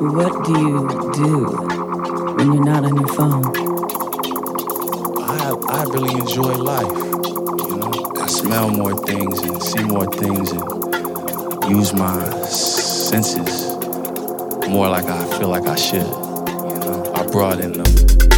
what do you do when you're not on your phone? I, I really enjoy life. You know, I smell more things and see more things and use my senses more like I feel like I should. You know, I broaden them.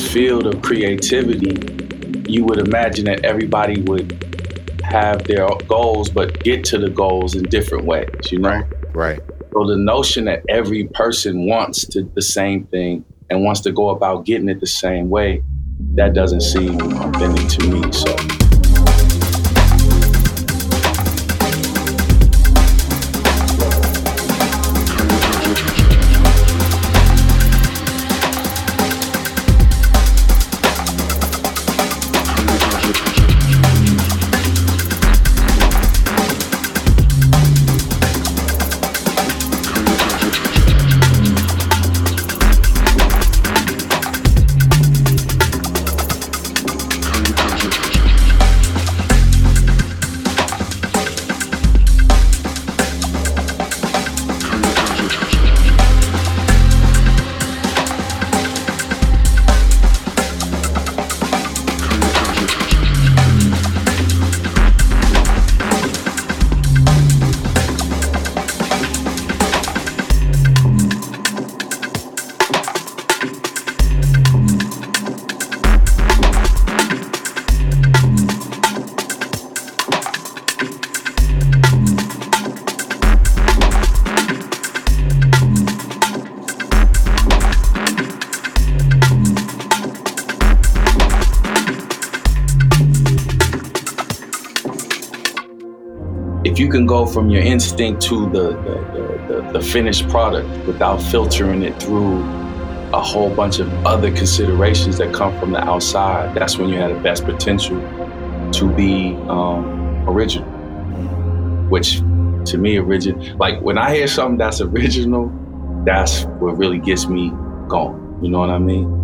Field of creativity, you would imagine that everybody would have their goals, but get to the goals in different ways, you know? Right. right. So the notion that every person wants to the same thing and wants to go about getting it the same way, that doesn't seem authentic to me. So go from your instinct to the, the, the, the finished product without filtering it through a whole bunch of other considerations that come from the outside, that's when you have the best potential to be um, original. Which to me, original, like when I hear something that's original, that's what really gets me going. You know what I mean?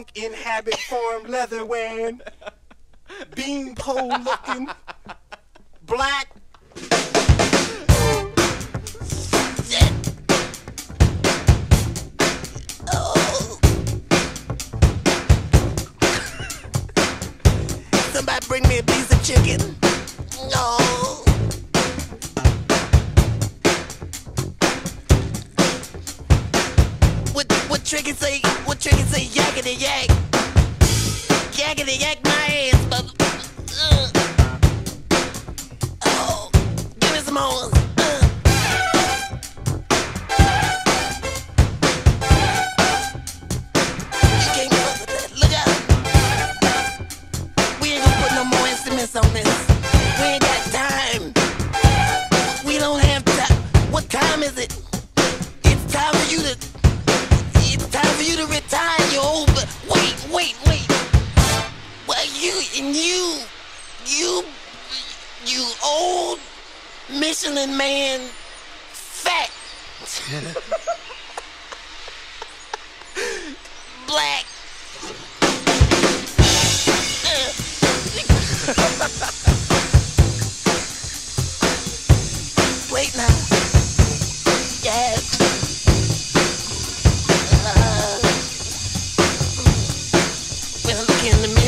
punk in habit form, leather wearing, beanpole looking, black in the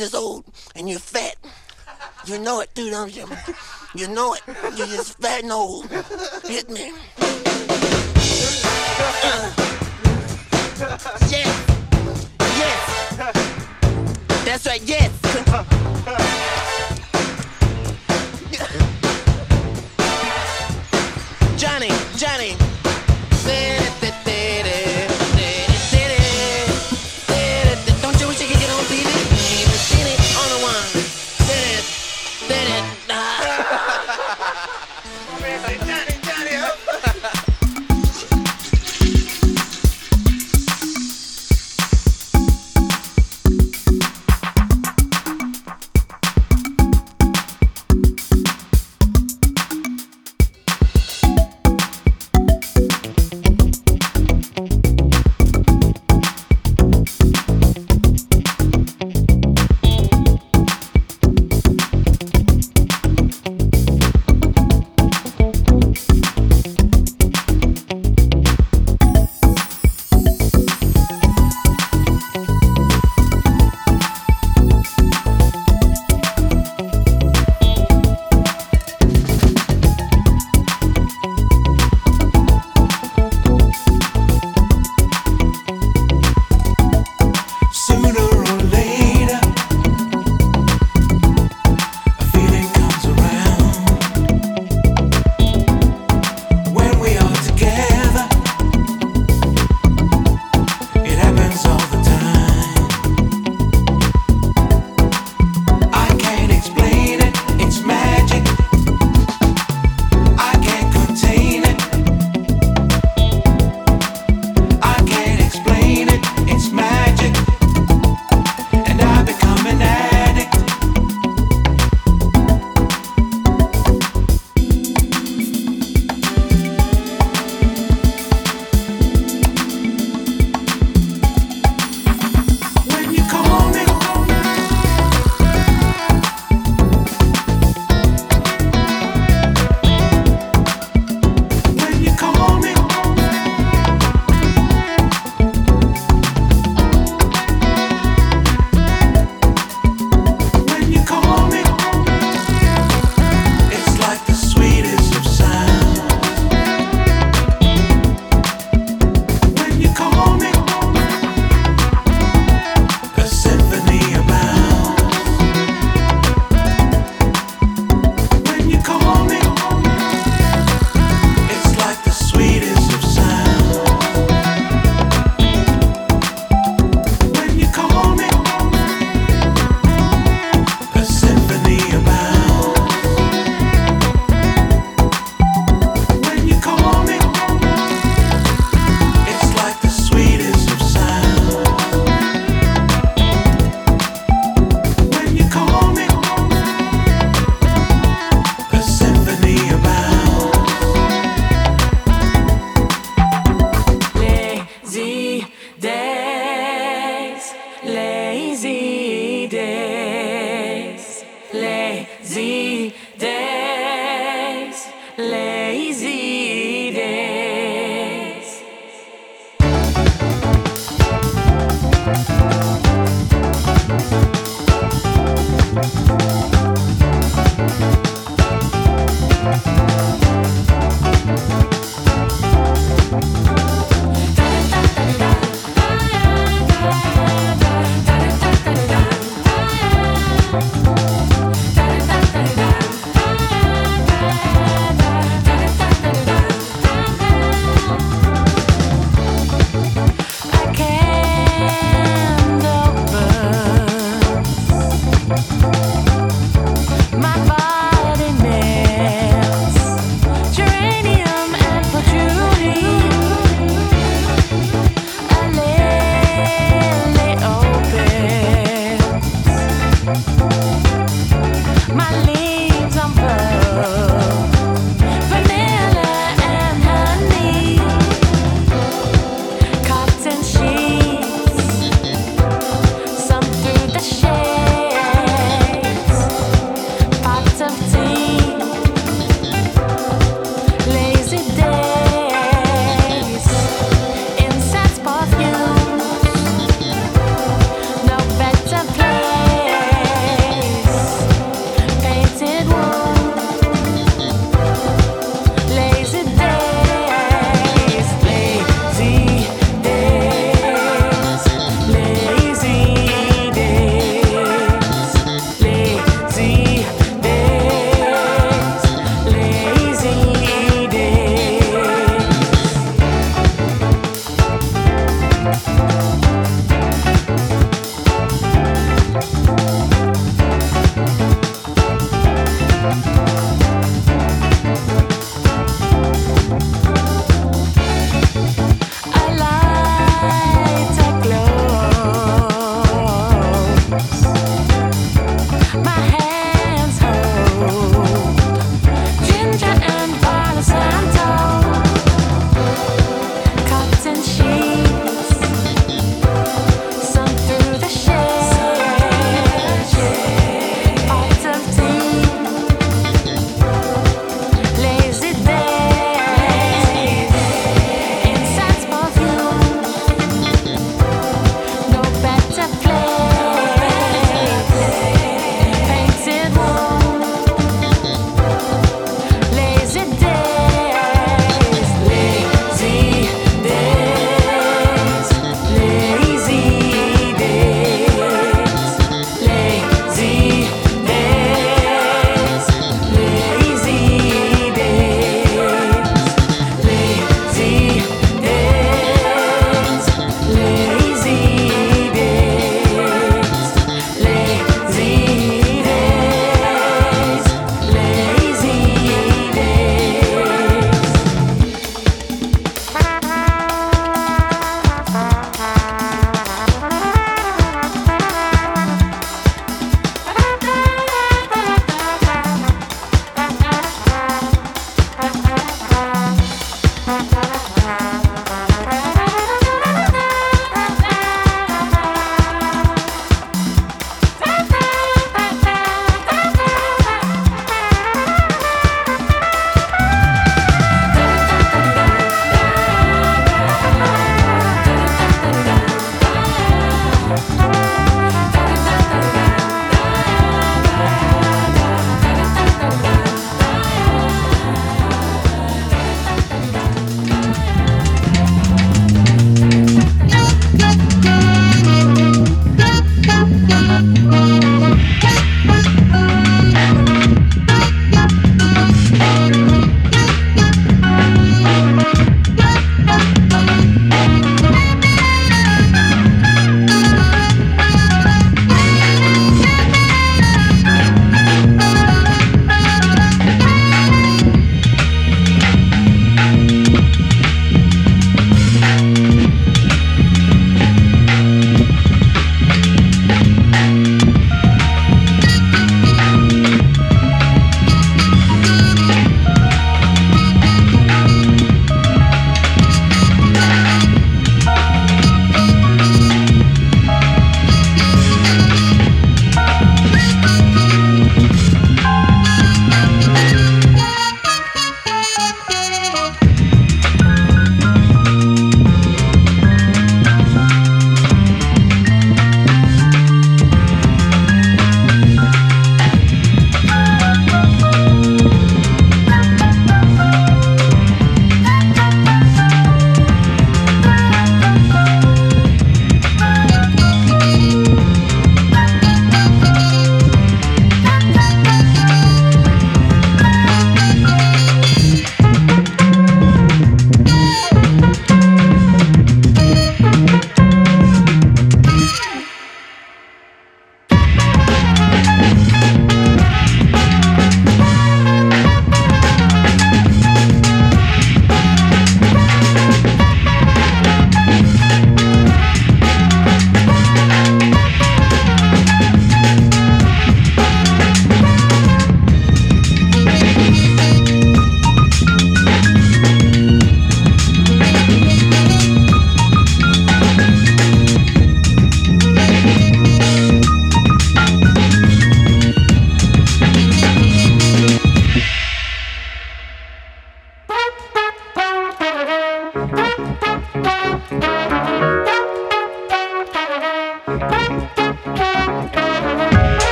just old and you're fat. You know it, dude, don't you? You know it. You're just fat and old. Hit me. Uh. Yes. Yes. That's right, yes. Johnny, Johnny.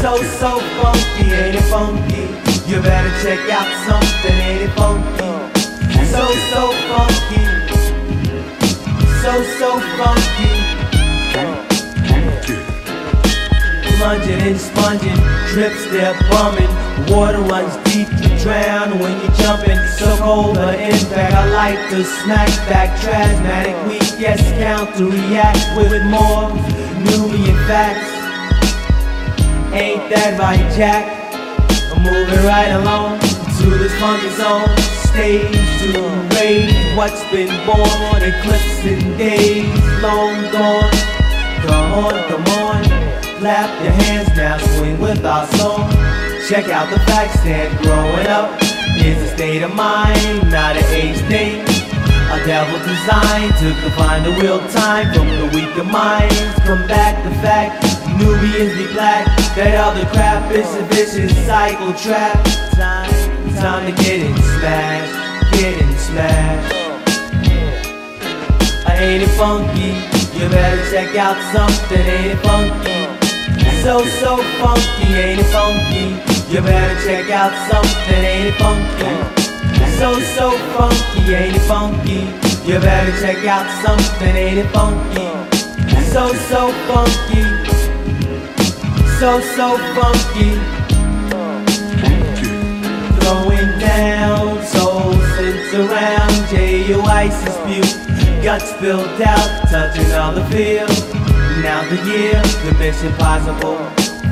So, so funky, ain't it funky? You better check out something, ain't it funky? So, so funky. So, so funky. Lunging and sponging, drips they're bumming. Water runs deep, you drown when you're jumping. So cold the impact, I like to smack back. Trasmatic, weak, yes, counter react with more Nubian facts. Ain't that right, Jack? I'm moving right along to this funky zone. Stage to raise what's been born, eclipse in days long gone. Come on, come on, clap your hands now, swing with our song. Check out the facts that growing up is a state of mind, not an age thing. A devil designed to confine the real time from the weaker minds. Come back the fact, Nubians be black. That other crap is a vicious cycle trap. Time, time to get it smashed, get it smashed. I ain't it funky? You better check out something, ain't it funky? So, so funky, ain't it funky? You better check out something, ain't it funky? So, so funky, ain't it funky? You better check out something, ain't it funky? So, so funky. So, so funky. Throwing down, souls sent around, J.U. Isis spew. Guts spilled out, touching on the field. Now the year, the mission possible.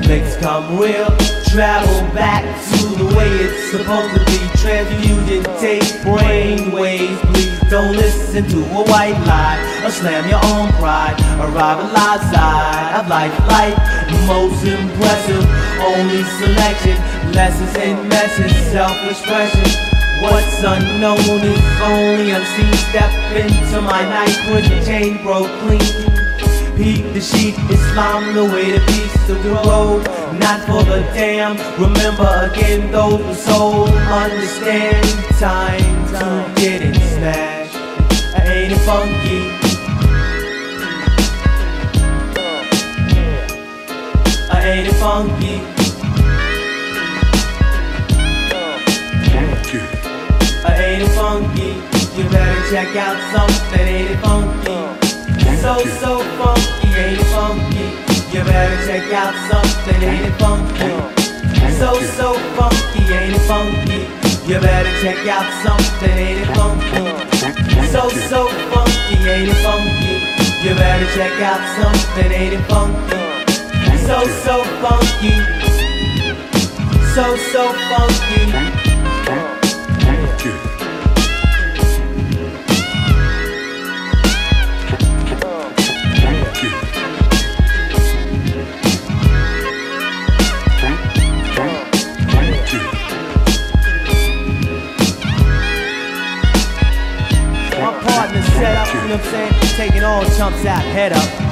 Flicks come real. Travel back to the way it's supposed to be. Transfusion, take brain waves, please. Don't listen to a white lie or slam your own pride. Arrive at live side of life, life. Most impressive, only selection. Lessons in message, self-expression. What's unknown is only unseen. Step into my night the chain broke clean. Peep the sheet, Islam the way to peace of the road. Not for the damn. Remember again, those who soul understand. Time to get it smashed. Ain't it funky? I ain't it funky? I ain't it funky? You better check out something, ain't it funky? So, so funky, ain't it funky? You better check out something, ain't it funky? So, so funky, ain't it funky? You better check out something, ain't it funky? So, so funky, ain't it funky? You better check out something, ain't it funky? So, so funky. So, so funky. What I'm saying? Taking all chumps out, head up.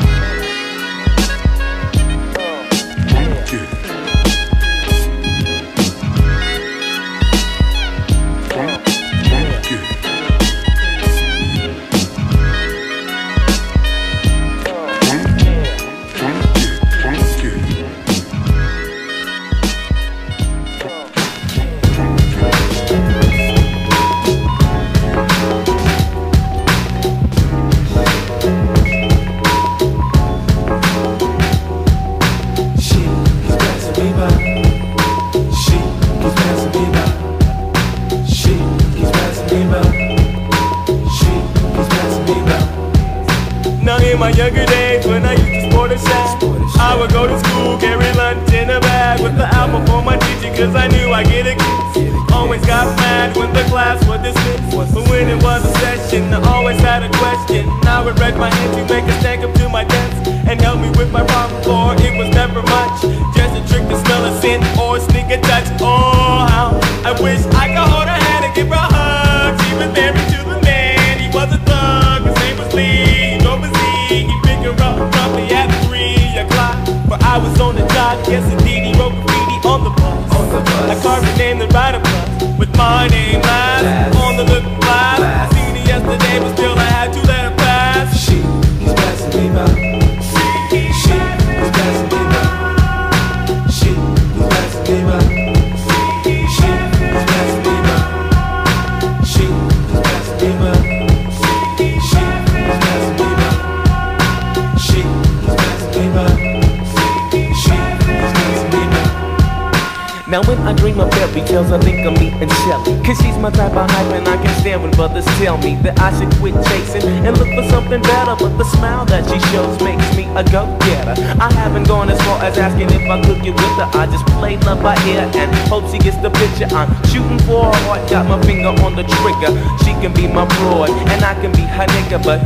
Can be my broad and I can be her nigga. But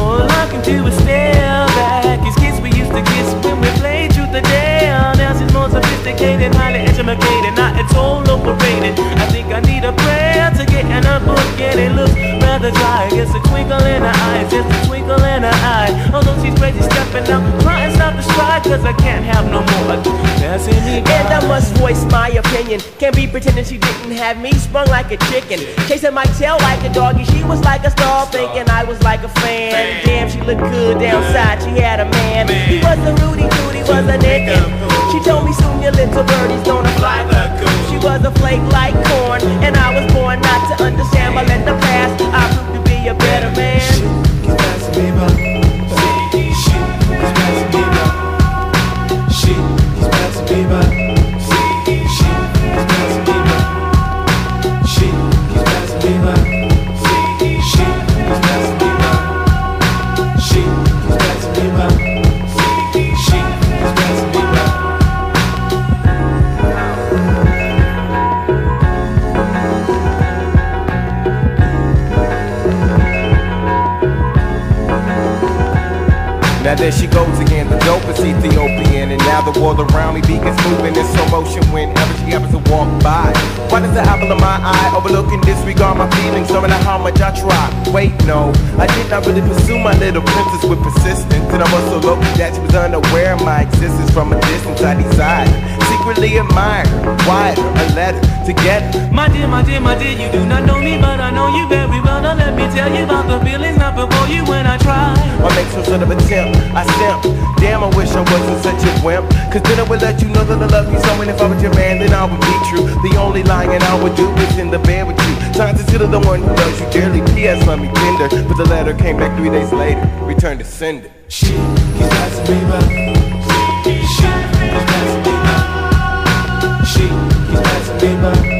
all I can do is stare back. These kids we used to kiss when we played truth or dare. Now she's more sophisticated, highly educated. Now it's all overrated. I think I need a prayer to get in a book and it looks rather dry. It's a twinkle in her eye, just a twinkle in her eye. Although she's crazy stepping out, trying to stop the stride, cause I can't have no more. Passing me. And I must voice my opinion. Can't be pretending she didn't have me sprung like a chicken. Chasing my tail like a doggy. She was like a star, thinking I was like a fan. Damn, she looked good downside. She had a man. He was a Rudy Tooty, was a naked. She told me soon your little birdie's gonna fly. She was a flake like corn, and I was born not to understand. But let the past, I be a better man. She keeps passing me by. She keeps passing me by. Now there she goes again, the dopest Ethiopian. And now the world around me begins moving in slow motion whenever she happens to walk by. Why does the apple of my eye overlook and disregard my feelings, no matter how much I try? Wait, no, I did not really pursue my little princess with persistence. And I was so lucky that she was unaware of my existence from a distance. I decided, secretly admired, wired her a letter together. My dear, my dear, my dear, you do not know me, but I know you very well. Now let me tell you about the feelings not before you when I try. I make some sort of attempt. I simp. Damn, I wish I wasn't such a wimp. Cause then I would let you know that I love you so. And if I was your man, then I would be true. The only lying I would do is in the bed with you. Time to consider the one who loves you dearly. P.S. Let me tender. But the letter came back three days later. Returned to sender. She passing me by. She keeps passing me by. Fatima.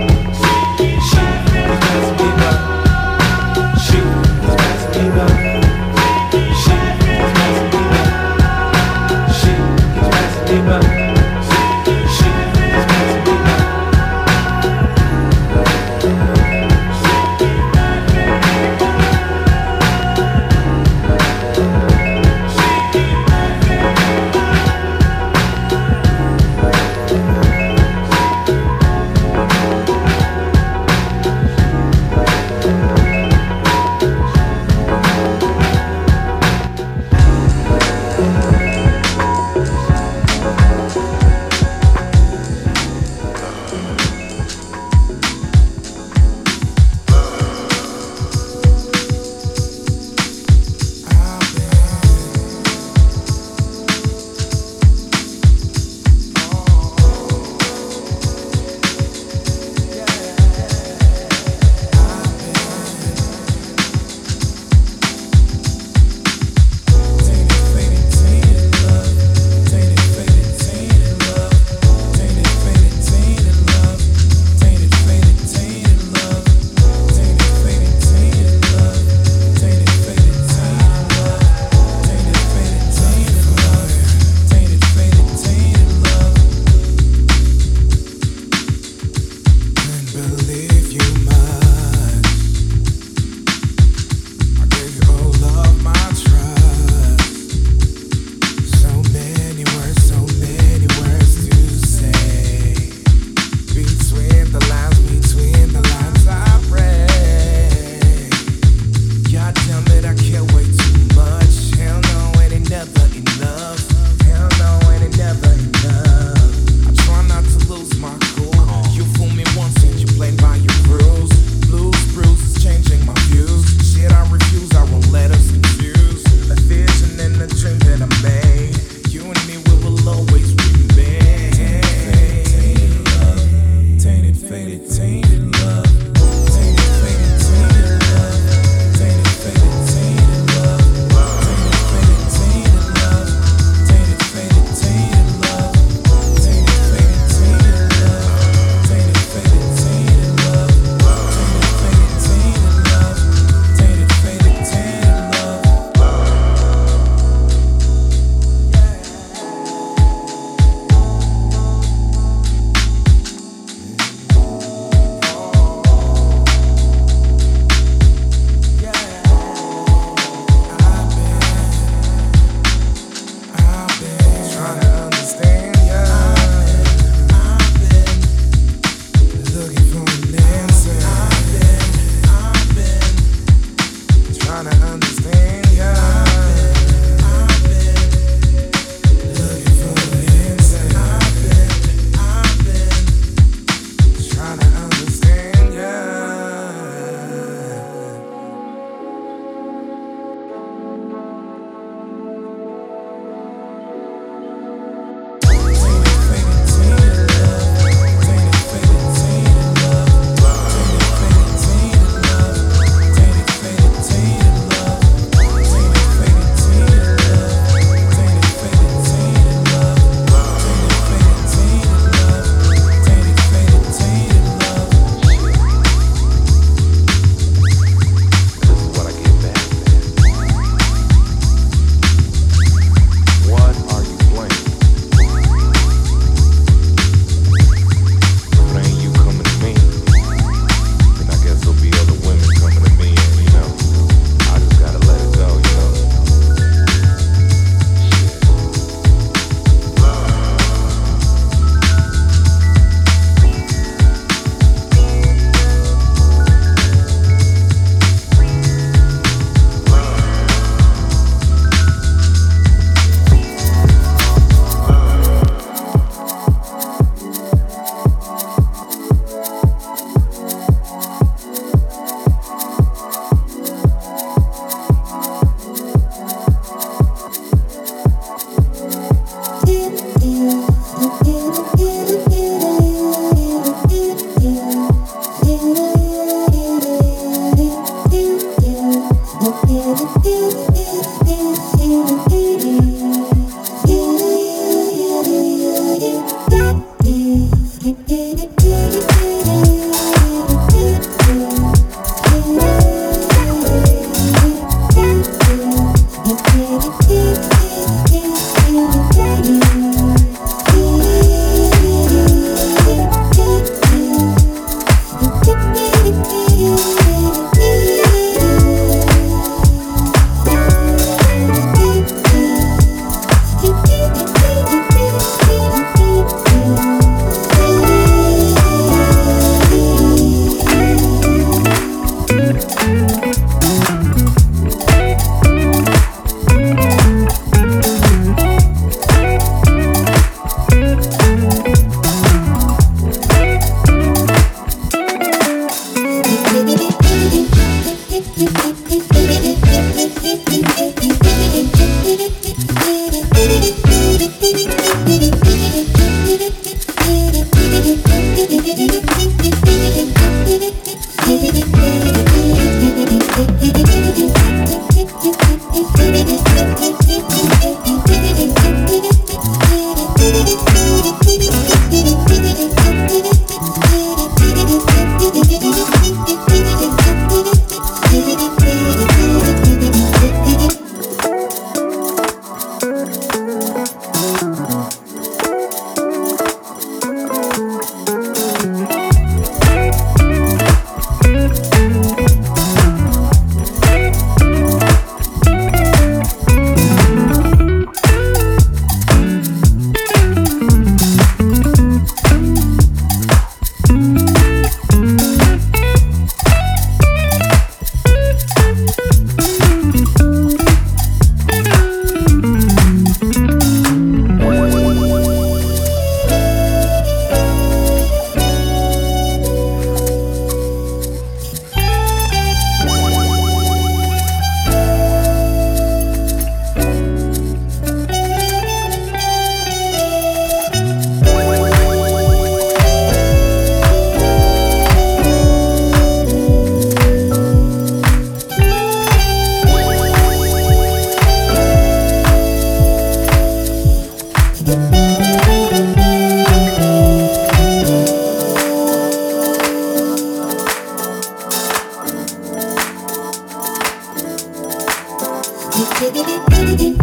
Thank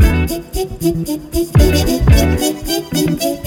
you.